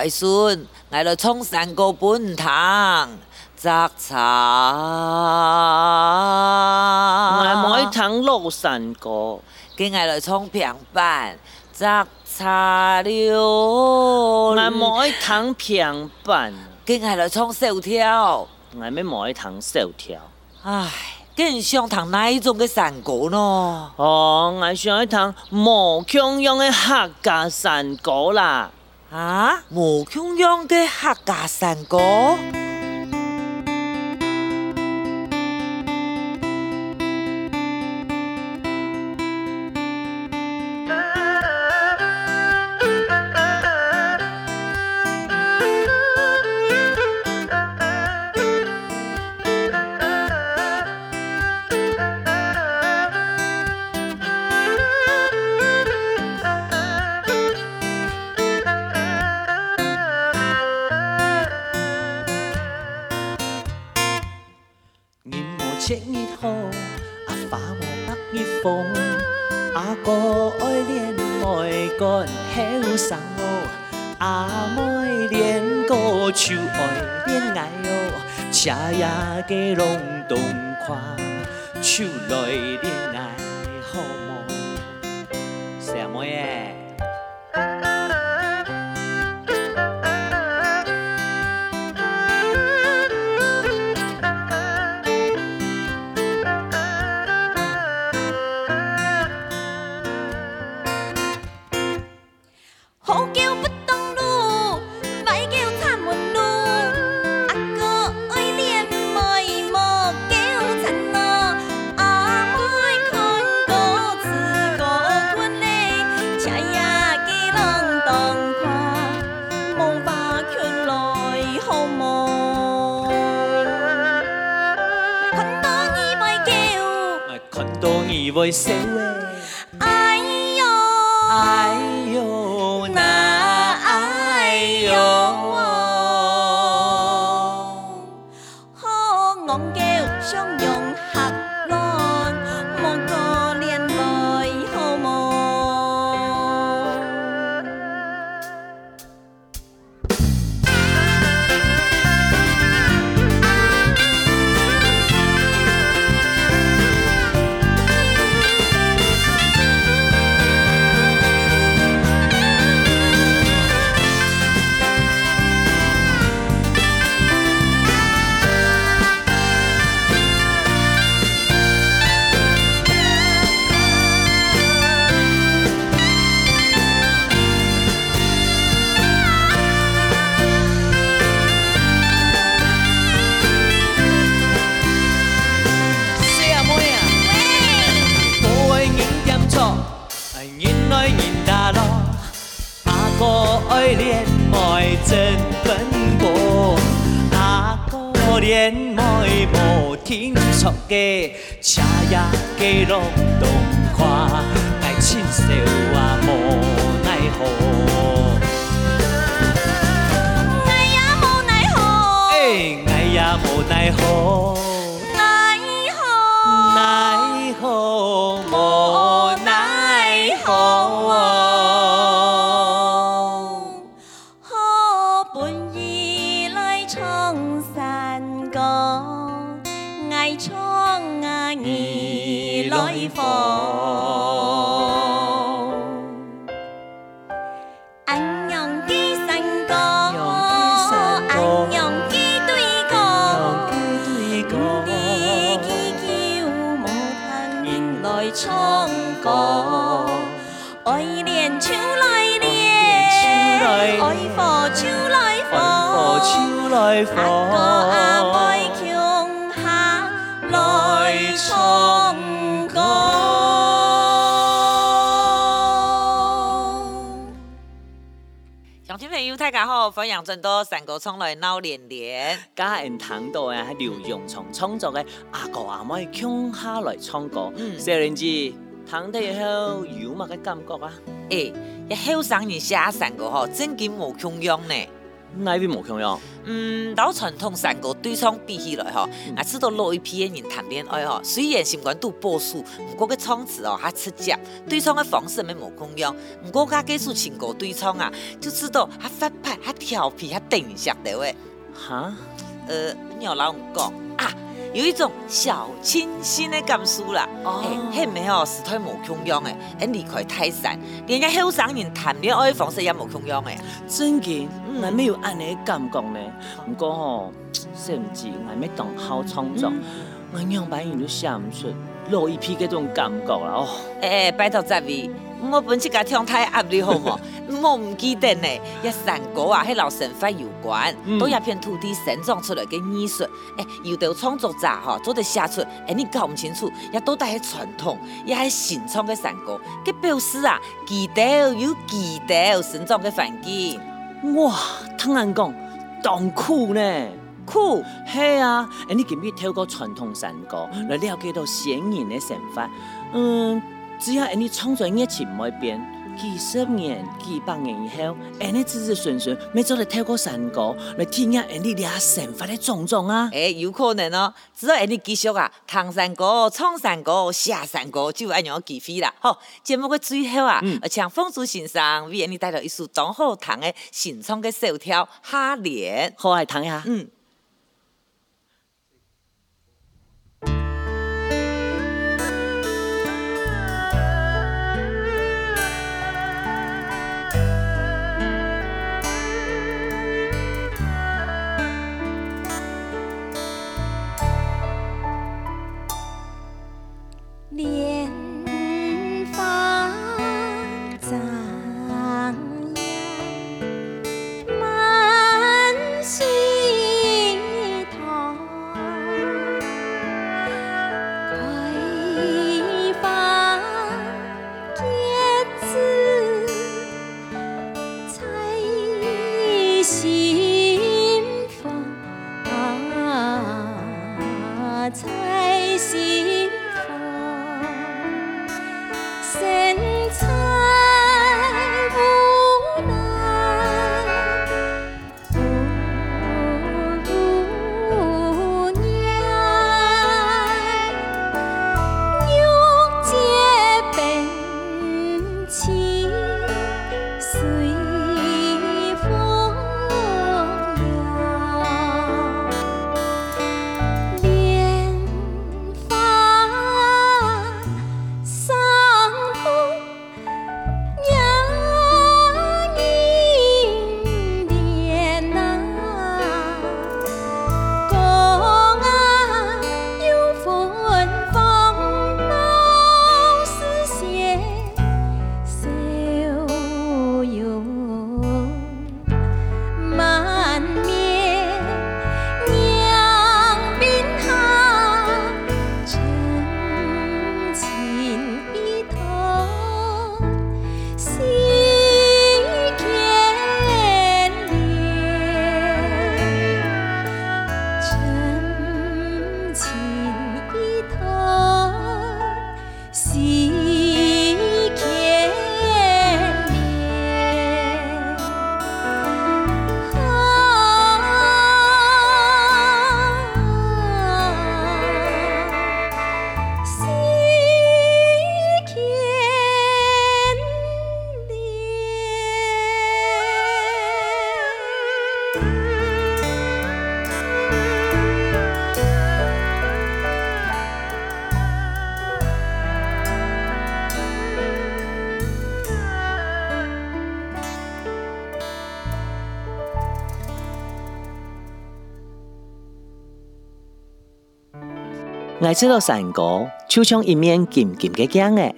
乖孙，我来唱山歌本堂，摘茶。我唔爱唱老山歌，跟我来唱平板，摘茶了。我唔爱唱平板，跟我来唱小调，我咪唔爱唱小调。唉，更想唱哪一种嘅山歌呢？哦，我想爱唱莫琼样嘅客家山歌啦。啊，莫琼样嘅客家山歌。无百日风，阿哥爱恋妹干后生哦，阿妹恋哥就爱恋爱哦，车呀给龙洞看，就来恋你 voiceu 阿哥爱恋爱真奔波，阿哥恋爱无停错嘅，车呀给龙洞看，爱亲手啊无放，安阳的山歌，安阳的对歌，你祈求无谈人来唱歌，爱恋就来恋，爱火就来放，阿哥阿妹来唱歌。乡亲朋友大家好，欢迎转到山歌唱来闹连连。家人听到嘅系刘永松创作嘅阿哥阿妹共下来唱歌，小玲子听得以后有乜嘅感觉啊？诶，一后生人写山歌嗬，真金无穷样呢。哪边冇共样？嗯，老传统三个对唱比起来吼，啊，知道老一批的人谈恋爱吼，虽然心肝都波数，不过个唱词哦，还出色，对唱的方式没冇共样。不过加技术情歌对唱啊，就知道还发派，还调皮，还定下的喂。哈？呃，你要老讲啊。有一种小清新的感受啦，哦，嘿，迄没哦，时态无穷样诶，很离开泰山，连家后生人谈恋爱方式也无穷样诶。真嘅，我没有安尼感觉呢。不过吼，甚至我没当好创作，我样板人都想唔出落一批嗰种感觉啦。哦，诶、欸，拜托这位。我本次甲听太压力好冇，我唔记得呢。一山歌啊，系老神法有关，都一片土地生长出来嘅艺术。诶，有的创作者哈，做得写出，诶，你搞唔清楚，也都带系传统，也系新创嘅山歌。佢表示啊，记得有记得生长嘅环境。哇，听人讲，当酷呢？酷，系啊。诶，你记唔记透过传统山歌来了解到先人嘅神法？嗯。只要你创作热情唔会变，几十年、几百年以后，你子子孙孙咪做嚟透过山歌来体验你俩生活的种种啊！诶、欸，有可能哦。只要你继续啊，唐山歌、唱山歌、下山歌，就按样机会啦。好，节目的最后啊，嗯、请丰珠先生为你带来一首张浩棠的新创的小调《哈连》，好来听一下。嗯。time. 我知道山歌就像一面金金的镜诶，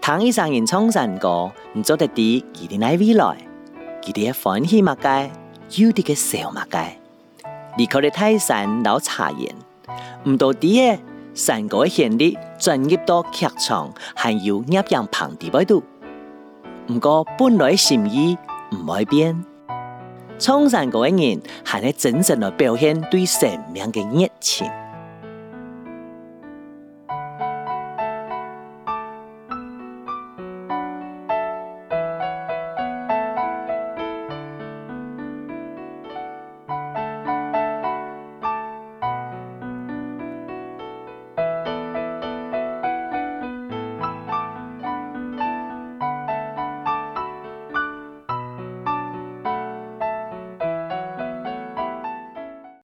当一生人唱山歌，你做得啲佢哋奈未来，佢哋嘅欢喜马街，有啲嘅笑马街，离开了泰山老茶园，唔到啲嘅山歌嘅旋律专业到剧场，还有压样棚地位度，唔过本来心意唔会变，唱山歌嘅人，系喺真正地表现对生命嘅热情。